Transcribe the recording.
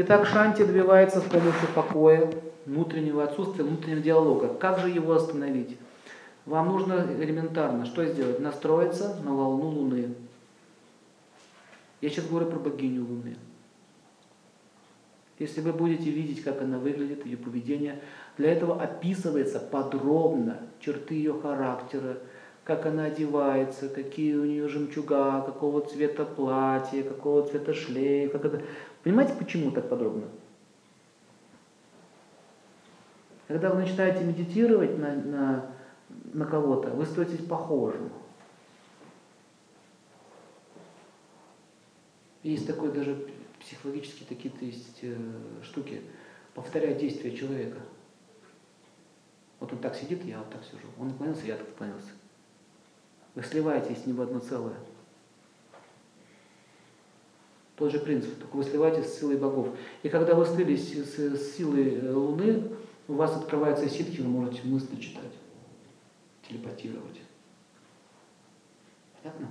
Итак, шанти добивается с помощью покоя, внутреннего отсутствия, внутреннего диалога. Как же его остановить? Вам нужно элементарно что сделать? Настроиться на волну Луны. Я сейчас говорю про богиню Луны. Если вы будете видеть, как она выглядит, ее поведение, для этого описывается подробно черты ее характера, как она одевается, какие у нее жемчуга, какого цвета платье, какого цвета шлейф. Как это... Понимаете, почему так подробно? Когда вы начинаете медитировать на, на, на кого-то, вы становитесь похожим. Есть такой даже психологические такие то есть э, штуки, повторять действия человека. Вот он так сидит, я вот так сижу. Он наклонился, я так наклонился. Вы сливаетесь с ним в одно целое. Тот же принцип, только вы сливаетесь с силой богов. И когда вы слились с, силой э, Луны, у вас открывается ситхи, вы можете мысли читать, телепатировать. Понятно?